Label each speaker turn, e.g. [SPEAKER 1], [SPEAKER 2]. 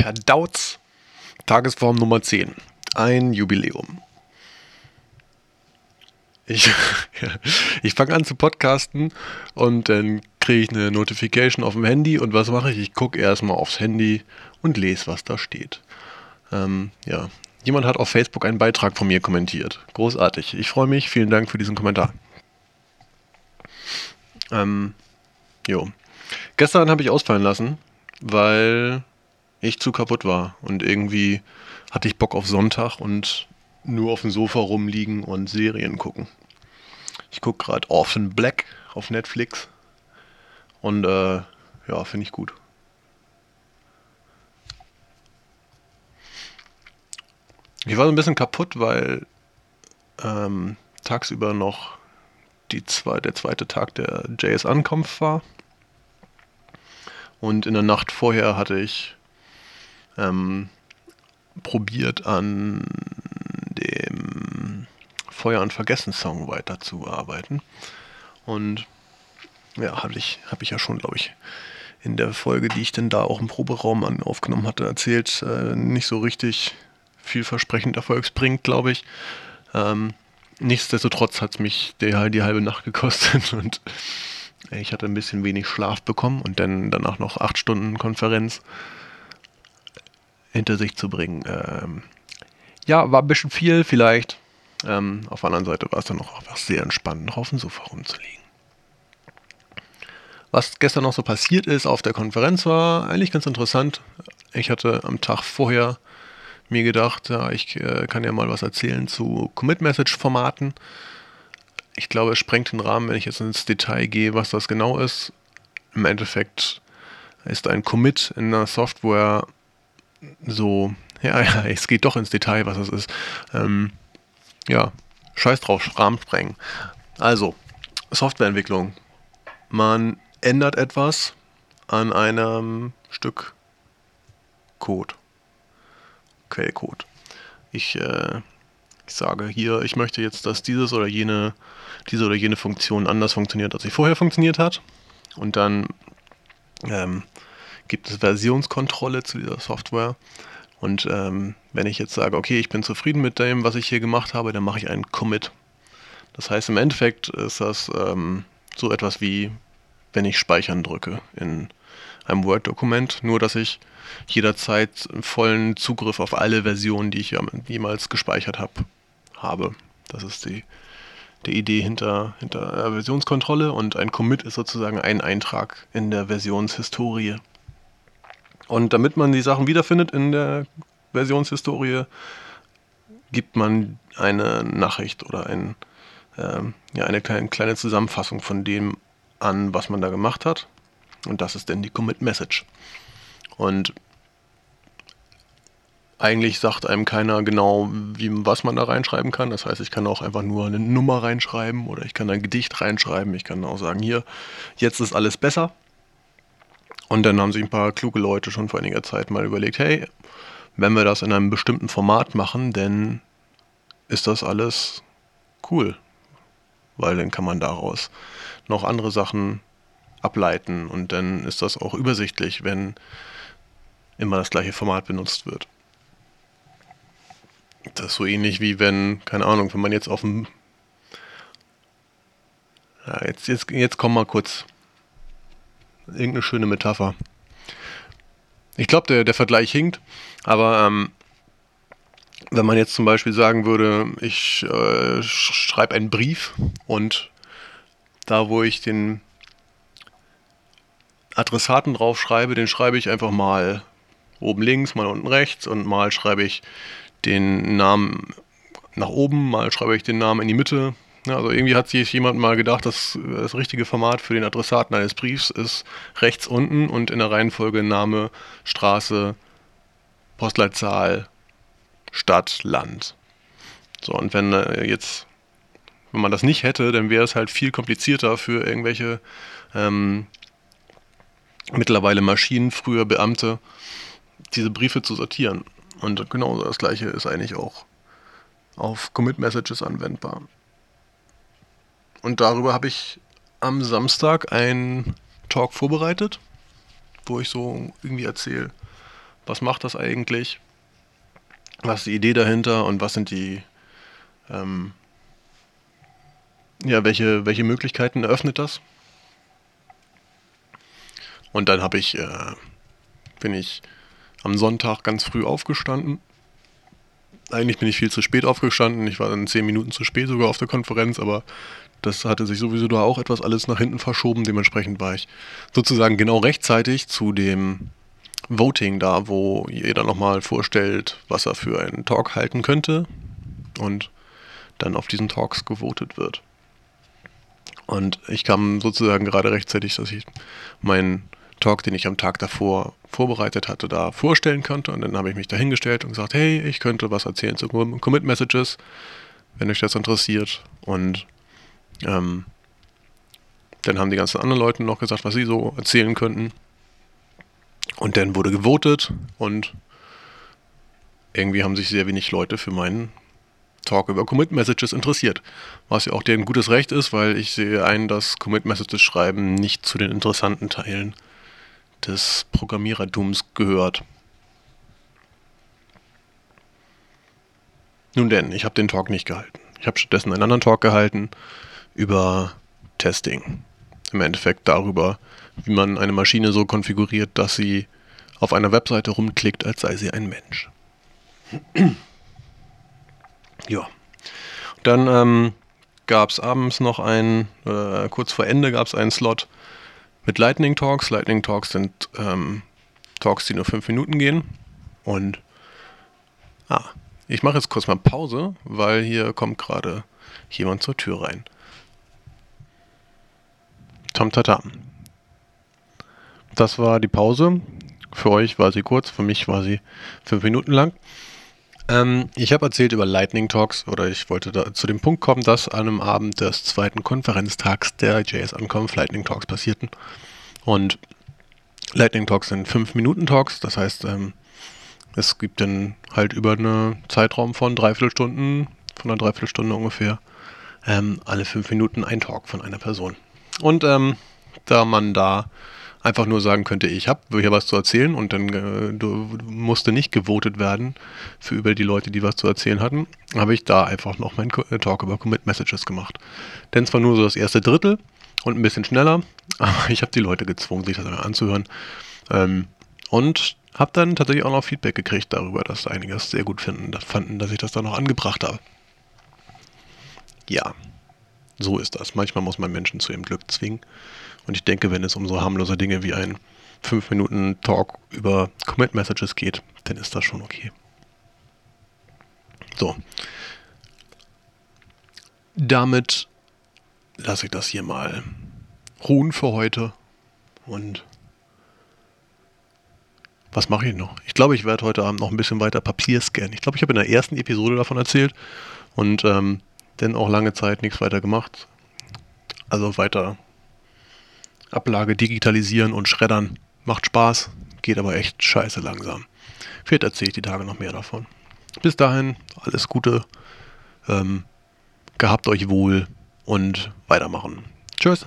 [SPEAKER 1] per Dauz. Tagesform Nummer 10. Ein Jubiläum. Ich, ich fange an zu podcasten und dann kriege ich eine Notification auf dem Handy und was mache ich? Ich gucke erstmal aufs Handy und lese, was da steht. Ähm, ja, jemand hat auf Facebook einen Beitrag von mir kommentiert. Großartig. Ich freue mich. Vielen Dank für diesen Kommentar. Ähm, jo. Gestern habe ich ausfallen lassen, weil ich zu kaputt war und irgendwie hatte ich Bock auf Sonntag und nur auf dem Sofa rumliegen und Serien gucken. Ich gucke gerade Orphan Black auf Netflix und äh, ja, finde ich gut. Ich war so ein bisschen kaputt, weil ähm, tagsüber noch die zwei, der zweite Tag der JS-Ankunft war. Und in der Nacht vorher hatte ich ähm, probiert an dem Feuer und Vergessen Song weiterzuarbeiten. Und ja, habe ich, hab ich ja schon, glaube ich, in der Folge, die ich denn da auch im Proberaum an, aufgenommen hatte, erzählt, äh, nicht so richtig vielversprechend erfolgsbringend, glaube ich. Ähm, nichtsdestotrotz hat es mich die, die halbe Nacht gekostet und ich hatte ein bisschen wenig Schlaf bekommen und dann danach noch acht Stunden Konferenz hinter sich zu bringen. Ähm, ja, war ein bisschen viel vielleicht. Ähm, auf der anderen Seite war es dann auch einfach sehr entspannend, noch auf dem Sofa rumzulegen. Was gestern noch so passiert ist auf der Konferenz war eigentlich ganz interessant. Ich hatte am Tag vorher mir gedacht, ja, ich äh, kann ja mal was erzählen zu Commit-Message-Formaten. Ich glaube, es sprengt den Rahmen, wenn ich jetzt ins Detail gehe, was das genau ist. Im Endeffekt ist ein Commit in der Software so, ja, ja, es geht doch ins Detail, was das ist. Ähm, ja, scheiß drauf, Rahmen sprengen. Also, Softwareentwicklung. Man ändert etwas an einem Stück Code. Quellcode. Ich, äh, ich sage hier, ich möchte jetzt, dass dieses oder jene, diese oder jene Funktion anders funktioniert, als sie vorher funktioniert hat. Und dann ähm, gibt es Versionskontrolle zu dieser Software. Und ähm, wenn ich jetzt sage, okay, ich bin zufrieden mit dem, was ich hier gemacht habe, dann mache ich einen Commit. Das heißt, im Endeffekt ist das ähm, so etwas wie, wenn ich Speichern drücke in einem Word-Dokument, nur dass ich jederzeit vollen Zugriff auf alle Versionen, die ich jemals gespeichert habe, habe. Das ist die, die Idee hinter, hinter äh, Versionskontrolle und ein Commit ist sozusagen ein Eintrag in der Versionshistorie. Und damit man die Sachen wiederfindet in der Versionshistorie, gibt man eine Nachricht oder ein, äh, ja, eine kleine, kleine Zusammenfassung von dem an, was man da gemacht hat. Und das ist dann die Commit Message. Und eigentlich sagt einem keiner genau, wie, was man da reinschreiben kann. Das heißt, ich kann auch einfach nur eine Nummer reinschreiben oder ich kann ein Gedicht reinschreiben. Ich kann auch sagen, hier, jetzt ist alles besser. Und dann haben sich ein paar kluge Leute schon vor einiger Zeit mal überlegt, hey, wenn wir das in einem bestimmten Format machen, dann ist das alles cool. Weil dann kann man daraus noch andere Sachen ableiten und dann ist das auch übersichtlich, wenn immer das gleiche Format benutzt wird. Das ist so ähnlich wie wenn, keine Ahnung, wenn man jetzt auf dem. Ja, jetzt, jetzt, jetzt komm mal kurz. Irgendeine schöne Metapher. Ich glaube, der, der Vergleich hinkt, aber ähm, wenn man jetzt zum Beispiel sagen würde, ich äh, schreibe einen Brief und da, wo ich den Adressaten drauf schreibe, den schreibe ich einfach mal oben links, mal unten rechts und mal schreibe ich den Namen nach oben, mal schreibe ich den Namen in die Mitte. Also irgendwie hat sich jemand mal gedacht, dass das richtige Format für den Adressaten eines Briefs ist rechts unten und in der Reihenfolge Name, Straße, Postleitzahl, Stadt, Land. So, und wenn äh, jetzt, wenn man das nicht hätte, dann wäre es halt viel komplizierter für irgendwelche ähm, mittlerweile Maschinen, früher Beamte, diese Briefe zu sortieren. Und genau das gleiche ist eigentlich auch auf Commit Messages anwendbar. Und darüber habe ich am Samstag einen Talk vorbereitet, wo ich so irgendwie erzähle, Was macht das eigentlich? Was ist die Idee dahinter und was sind die, ähm, ja, welche, welche Möglichkeiten eröffnet das? Und dann habe ich, äh, bin ich am Sonntag ganz früh aufgestanden. Eigentlich bin ich viel zu spät aufgestanden. Ich war dann zehn Minuten zu spät sogar auf der Konferenz, aber das hatte sich sowieso da auch etwas alles nach hinten verschoben. Dementsprechend war ich sozusagen genau rechtzeitig zu dem Voting da, wo jeder nochmal vorstellt, was er für einen Talk halten könnte und dann auf diesen Talks gewotet wird. Und ich kam sozusagen gerade rechtzeitig, dass ich meinen Talk, den ich am Tag davor vorbereitet hatte, da vorstellen konnte. Und dann habe ich mich dahingestellt und gesagt, hey, ich könnte was erzählen zu Commit Messages, wenn euch das interessiert. Und ähm, dann haben die ganzen anderen Leute noch gesagt, was sie so erzählen könnten. Und dann wurde gewotet und irgendwie haben sich sehr wenig Leute für meinen Talk über Commit Messages interessiert. Was ja auch deren gutes Recht ist, weil ich sehe ein, dass Commit Messages schreiben nicht zu den interessanten Teilen des Programmierertums gehört. Nun denn, ich habe den Talk nicht gehalten. Ich habe stattdessen einen anderen Talk gehalten über Testing. Im Endeffekt darüber, wie man eine Maschine so konfiguriert, dass sie auf einer Webseite rumklickt, als sei sie ein Mensch. ja. Dann ähm, gab es abends noch ein, äh, kurz vor Ende gab es einen Slot mit Lightning Talks. Lightning Talks sind ähm, Talks, die nur fünf Minuten gehen. Und ah, ich mache jetzt kurz mal Pause, weil hier kommt gerade jemand zur Tür rein. Tam tatam. Das war die Pause. Für euch war sie kurz, für mich war sie fünf Minuten lang. Ähm, ich habe erzählt über Lightning Talks oder ich wollte zu dem Punkt kommen, dass an einem Abend des zweiten Konferenztags der JS Anconf Lightning Talks passierten. Und Lightning Talks sind fünf Minuten Talks, das heißt, ähm, es gibt dann halt über einen Zeitraum von dreiviertel Stunden, von einer Dreiviertelstunde ungefähr, ähm, alle fünf Minuten ein Talk von einer Person. Und ähm, da man da einfach nur sagen könnte, ich habe hier was zu erzählen und dann äh, du, musste nicht gewotet werden für über die Leute, die was zu erzählen hatten, habe ich da einfach noch meinen äh, Talk über Commit Messages gemacht. Denn zwar nur so das erste Drittel und ein bisschen schneller, aber ich habe die Leute gezwungen, sich das anzuhören. Ähm, und habe dann tatsächlich auch noch Feedback gekriegt darüber, dass einige es sehr gut finden, fanden, dass ich das da noch angebracht habe. Ja, so ist das. Manchmal muss man Menschen zu ihrem Glück zwingen. Und ich denke, wenn es um so harmlose Dinge wie ein 5 Minuten Talk über Commit Messages geht, dann ist das schon okay. So. Damit lasse ich das hier mal ruhen für heute. Und was mache ich noch? Ich glaube, ich werde heute Abend noch ein bisschen weiter Papier scannen. Ich glaube, ich habe in der ersten Episode davon erzählt und ähm, dann auch lange Zeit nichts weiter gemacht. Also weiter Ablage digitalisieren und schreddern. Macht Spaß, geht aber echt scheiße langsam. Vielleicht erzähle ich die Tage noch mehr davon. Bis dahin, alles Gute. Ähm, gehabt euch wohl und weitermachen. Tschüss.